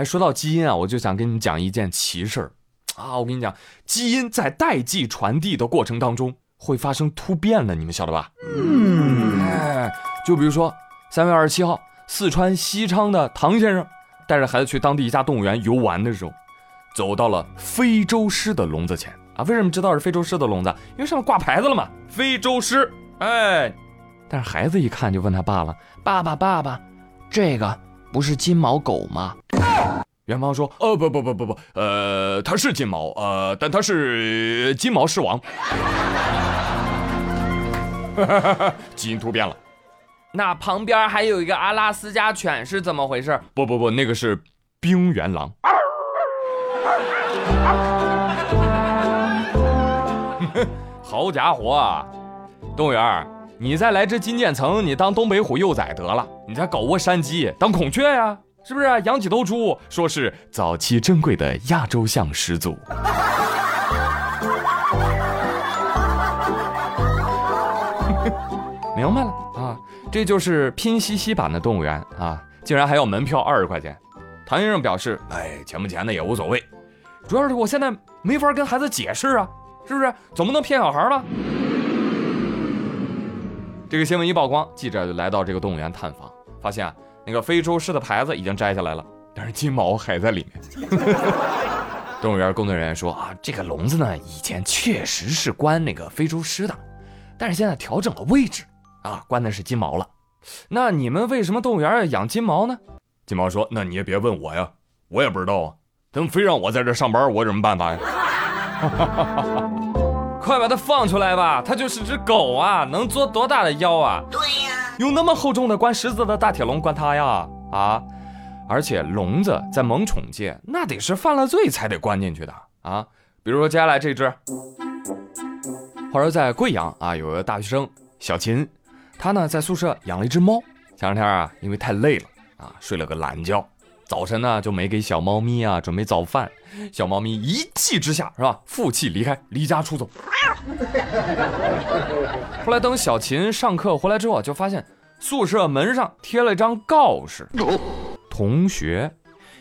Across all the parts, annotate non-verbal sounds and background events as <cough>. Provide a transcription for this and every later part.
哎，说到基因啊，我就想跟你们讲一件奇事儿啊！我跟你讲，基因在代际传递的过程当中会发生突变的，你们晓得吧？嗯，哎，就比如说三月二十七号，四川西昌的唐先生带着孩子去当地一家动物园游玩的时候，走到了非洲狮的笼子前啊。为什么知道是非洲狮的笼子？因为上面挂牌子了嘛，非洲狮。哎，但是孩子一看就问他爸了：“爸爸，爸爸，这个不是金毛狗吗？”元芳说：“呃，不不不不不，呃，他是金毛，呃，但他是金毛狮王，<laughs> 基因突变了。那旁边还有一个阿拉斯加犬是怎么回事？不不不，那个是冰原狼。<laughs> 好家伙，动物园，你再来只金渐层，你当东北虎幼崽得了，你再搞窝山鸡当孔雀呀？”是不是养几头猪？说是早期珍贵的亚洲象始祖。<laughs> 明白了啊，这就是拼夕夕版的动物园啊，竟然还要门票二十块钱。唐先生表示：“哎，钱不钱的也无所谓，主要是我现在没法跟孩子解释啊，是不是？总不能骗小孩吧？”这个新闻一曝光，记者就来到这个动物园探访，发现啊。那个非洲狮的牌子已经摘下来了，但是金毛还在里面。<laughs> 动物园工作人员说啊，这个笼子呢，以前确实是关那个非洲狮的，但是现在调整了位置啊，关的是金毛了。那你们为什么动物园要养金毛呢？金毛说：“那你也别问我呀，我也不知道啊。他们非让我在这上班，我有什么办法呀？” <laughs> 快把它放出来吧，它就是只狗啊，能做多大的妖啊？对呀。用那么厚重的关狮子的大铁笼关它呀？啊！而且笼子在萌宠界那得是犯了罪才得关进去的啊！比如说接下来这只，话说在贵阳啊，有个大学生小秦，他呢在宿舍养了一只猫。前两天啊，因为太累了啊，睡了个懒觉，早晨呢就没给小猫咪啊准备早饭，小猫咪一气之下是吧，负气离开，离家出走。后来等小秦上课回来之后，就发现宿舍门上贴了一张告示：“同学，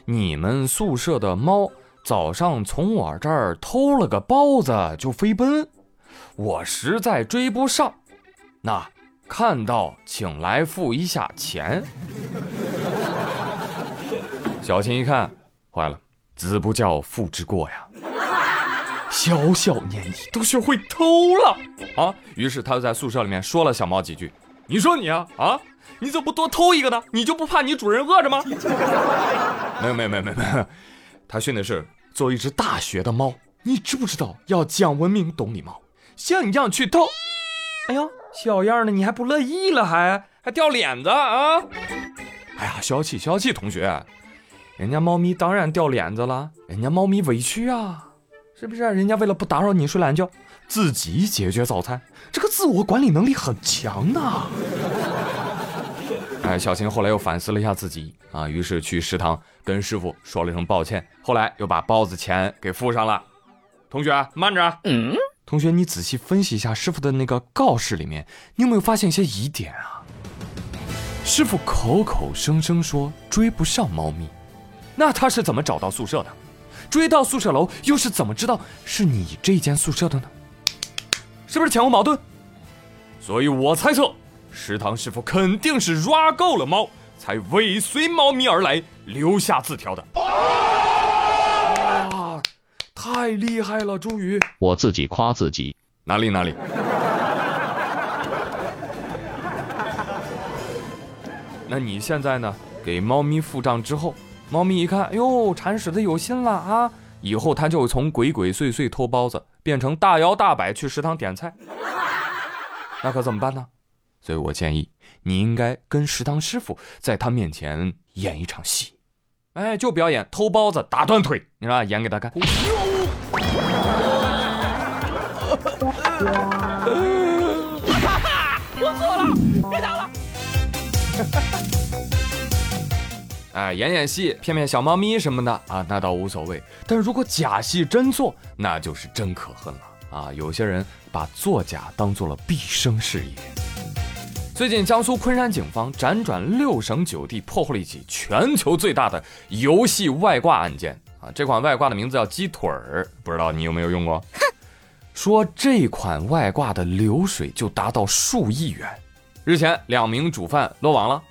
你们宿舍的猫早上从我这儿偷了个包子就飞奔，我实在追不上，那看到请来付一下钱。”小青一看，坏了，子不教父之过呀。小小年纪都学会偷了啊！于是他就在宿舍里面说了小猫几句。你说你啊啊，你怎么不多偷一个呢？你就不怕你主人饿着吗？<laughs> 没有没有没有没有没有，他训的是做一只大学的猫，你知不知道要讲文明懂礼貌，像你这样去偷？哎呀，小样的，你还不乐意了，还还掉脸子啊？哎呀，消气消气，同学，人家猫咪当然掉脸子了，人家猫咪委屈啊。是不是人家为了不打扰你睡懒觉，自己解决早餐，这个自我管理能力很强的。<laughs> 哎，小琴后来又反思了一下自己啊，于是去食堂跟师傅说了一声抱歉，后来又把包子钱给付上了。同学慢着，嗯，同学你仔细分析一下师傅的那个告示里面，你有没有发现一些疑点啊？师傅口口声声说追不上猫咪，那他是怎么找到宿舍的？追到宿舍楼，又是怎么知道是你这间宿舍的呢？是不是前后矛盾？所以我猜测，食堂师傅肯定是 rua 够了猫，才尾随猫咪而来，留下字条的。哇，太厉害了，终于！我自己夸自己，哪里哪里。那你现在呢？给猫咪付账之后。猫咪一看，哎呦，铲屎的有心了啊！以后他就从鬼鬼祟祟偷包子，变成大摇大摆去食堂点菜，那可怎么办呢？所以我建议你应该跟食堂师傅在他面前演一场戏，哎，就表演偷包子打断腿，你知道演给他看。我错了，别打了。哎，演演戏，骗骗小猫咪什么的啊，那倒无所谓。但是如果假戏真做，那就是真可恨了啊！有些人把作假当做了毕生事业。最近，江苏昆山警方辗转六省九地，破获了一起全球最大的游戏外挂案件啊！这款外挂的名字叫鸡腿儿，不知道你有没有用过？说这款外挂的流水就达到数亿元。日前，两名主犯落网了，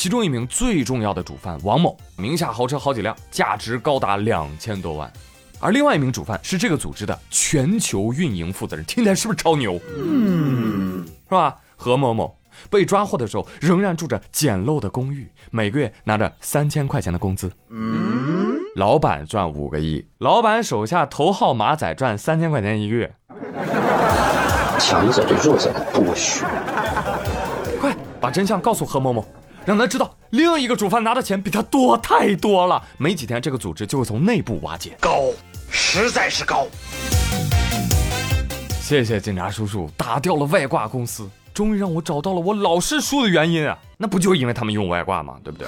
其中一名最重要的主犯王某名下豪车好几辆，价值高达两千多万，而另外一名主犯是这个组织的全球运营负责人，听起来是不是超牛？嗯，是吧？何某某。被抓获的时候，仍然住着简陋的公寓，每个月拿着三千块钱的工资。嗯，老板赚五个亿，老板手下头号马仔赚三千块钱一个月。强者对弱者的剥削。快把真相告诉何某某，让他知道另一个主犯拿的钱比他多太多了。没几天，这个组织就会从内部瓦解。高，实在是高。谢谢警察叔叔，打掉了外挂公司。终于让我找到了我老是输的原因啊！那不就因为他们用外挂吗？对不对？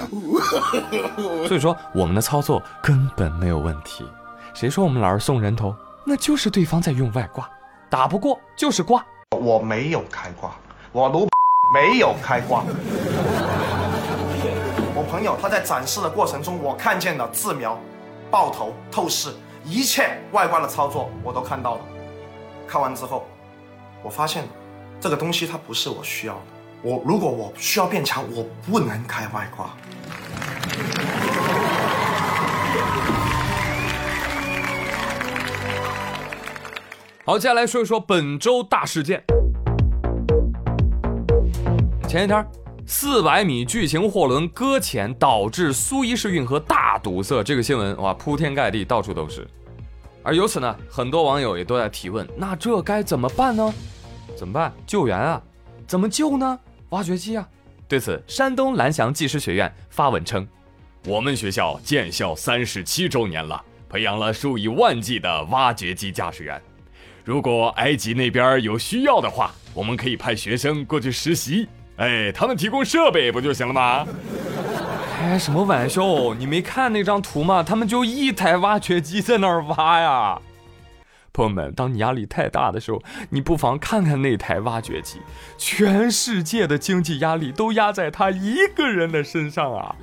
<laughs> 所以说我们的操作根本没有问题。谁说我们老是送人头？那就是对方在用外挂，打不过就是挂。我没有开挂，我卢 <laughs> 没有开挂。朋友他在展示的过程中，我看见了自瞄、爆头、透视，一切外挂的操作我都看到了。看完之后，我发现。这个东西它不是我需要的。我如果我需要变强，我不能开外挂。好，接下来说一说本周大事件。前一天，四百米巨型货轮搁浅导致苏伊士运河大堵塞，这个新闻哇铺天盖地，到处都是。而由此呢，很多网友也都在提问：那这该怎么办呢？怎么办？救援啊？怎么救呢？挖掘机啊！对此，山东蓝翔技师学院发文称：“我们学校建校三十七周年了，培养了数以万计的挖掘机驾驶员。如果埃及那边有需要的话，我们可以派学生过去实习。哎，他们提供设备不就行了吗？”开什么玩笑？你没看那张图吗？他们就一台挖掘机在那儿挖呀。朋友们，当你压力太大的时候，你不妨看看那台挖掘机，全世界的经济压力都压在他一个人的身上啊！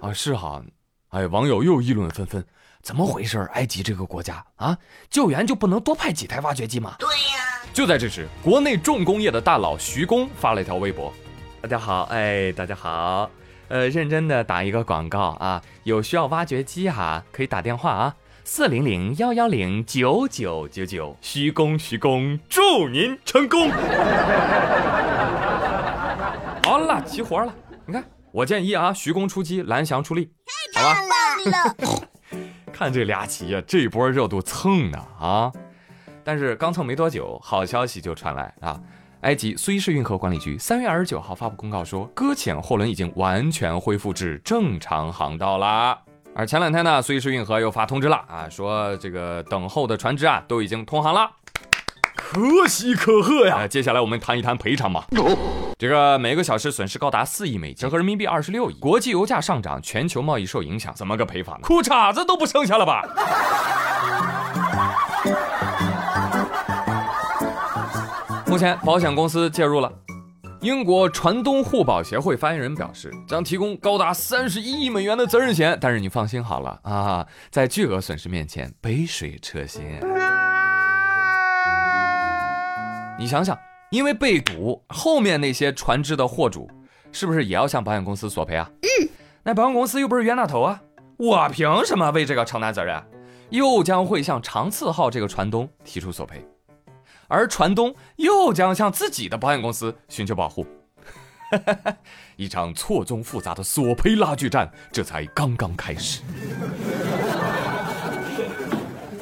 啊，是哈，哎，网友又议论纷纷，怎么回事？埃及这个国家啊，救援就不能多派几台挖掘机吗？对呀。就在这时，国内重工业的大佬徐工发了一条微博：“大家好，哎，大家好。”呃，认真的打一个广告啊！有需要挖掘机哈，可以打电话啊，四零零幺幺零九九九九。徐工，徐工，祝您成功！<laughs> 好了，齐活了。你看，我建议啊，徐工出击，蓝翔出力，太棒了？<laughs> 看这俩企业这波热度蹭的啊！但是刚蹭没多久，好消息就传来啊！埃及苏伊士运河管理局三月二十九号发布公告说，搁浅货轮已经完全恢复至正常航道啦。而前两天呢，苏伊士运河又发通知了啊，说这个等候的船只啊都已经通航了，可喜可贺呀！接下来我们谈一谈赔偿吧。这个每个小时损失高达四亿美金，折合人民币二十六亿。国际油价上涨，全球贸易受影响，怎么个赔法呢？裤衩子都不剩下了吧？目前，保险公司介入了。英国船东互保协会发言人表示，将提供高达三十一亿美元的责任险。但是你放心好了啊，在巨额损失面前，杯水车薪。你想想，因为被堵，后面那些船只的货主是不是也要向保险公司索赔啊？嗯。那保险公司又不是冤大头啊，我凭什么为这个承担责任？又将会向长次号这个船东提出索赔。而船东又将向自己的保险公司寻求保护，<laughs> 一场错综复杂的索赔拉锯战这才刚刚开始。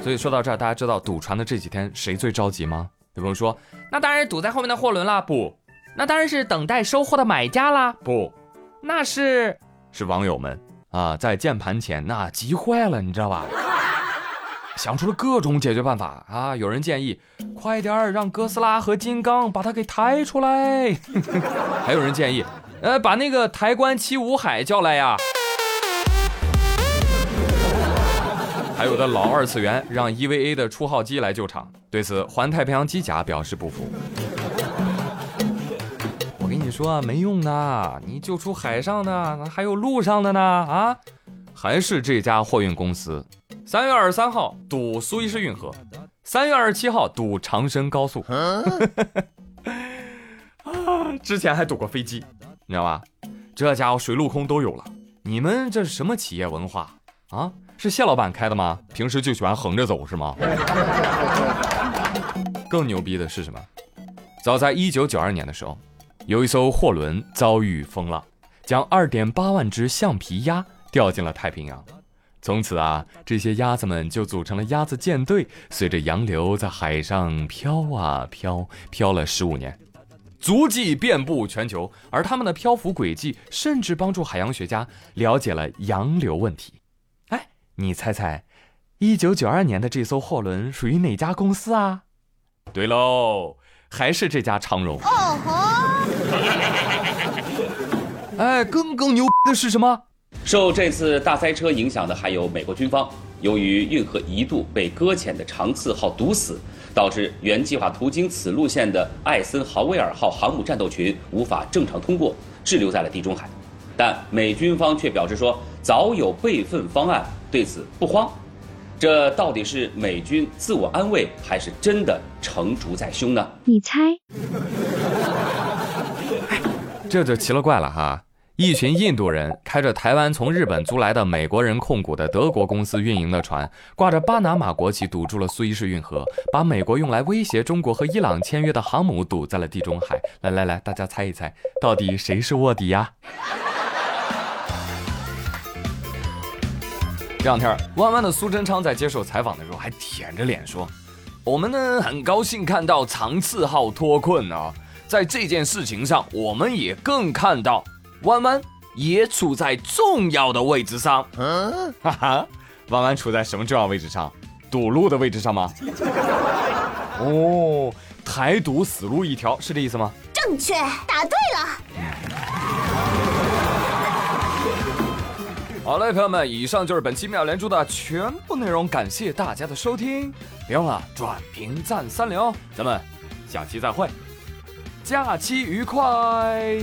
所以说到这儿，大家知道堵船的这几天谁最着急吗？有朋友说，那当然是堵在后面的货轮啦。不，那当然是等待收货的买家啦。不，那是是网友们啊，在键盘前那急坏了，你知道吧？想出了各种解决办法啊！有人建议，快点儿让哥斯拉和金刚把它给抬出来。<laughs> 还有人建议，呃，把那个抬棺七武海叫来呀。还有的老二次元让 EVA 的出号机来救场。对此，环太平洋机甲表示不服。我跟你说啊，没用的，你救出海上的，还有路上的呢啊！还是这家货运公司，三月二十三号堵苏伊士运河，三月二十七号堵长深高速，啊，<laughs> 之前还堵过飞机，你知道吧？这家伙水陆空都有了。你们这是什么企业文化啊？是谢老板开的吗？平时就喜欢横着走是吗？<laughs> 更牛逼的是什么？早在一九九二年的时候，有一艘货轮遭遇风浪，将二点八万只橡皮鸭掉进了太平洋。从此啊，这些鸭子们就组成了鸭子舰队，随着洋流在海上飘啊飘，飘了十五年，足迹遍布全球。而它们的漂浮轨迹，甚至帮助海洋学家了解了洋流问题。哎，你猜猜，一九九二年的这艘货轮属于哪家公司啊？对喽。还是这家长荣。哦吼！哎，更更牛的是什么？受这次大塞车影响的还有美国军方。由于运河一度被搁浅的长次号堵死，导致原计划途经此路线的艾森豪威尔号航母战斗群无法正常通过，滞留在了地中海。但美军方却表示说，早有备份方案，对此不慌。这到底是美军自我安慰，还是真的成竹在胸呢？你猜？<laughs> 这就奇了怪了哈！一群印度人开着台湾从日本租来的美国人控股的德国公司运营的船，挂着巴拿马国旗堵住了苏伊士运河，把美国用来威胁中国和伊朗签约的航母堵在了地中海。来来来，大家猜一猜，到底谁是卧底呀？这两天，弯弯的苏贞昌在接受采访的时候还舔着脸说：“我们呢很高兴看到长次号脱困啊，在这件事情上，我们也更看到弯弯也处在重要的位置上。嗯，哈哈，弯弯处在什么重要位置上？堵路的位置上吗？<laughs> 哦，台独死路一条，是这意思吗？正确，答对了。”好嘞，朋友们，以上就是本期妙连珠的全部内容，感谢大家的收听，别忘了转评赞三连哦，咱们下期再会，假期愉快。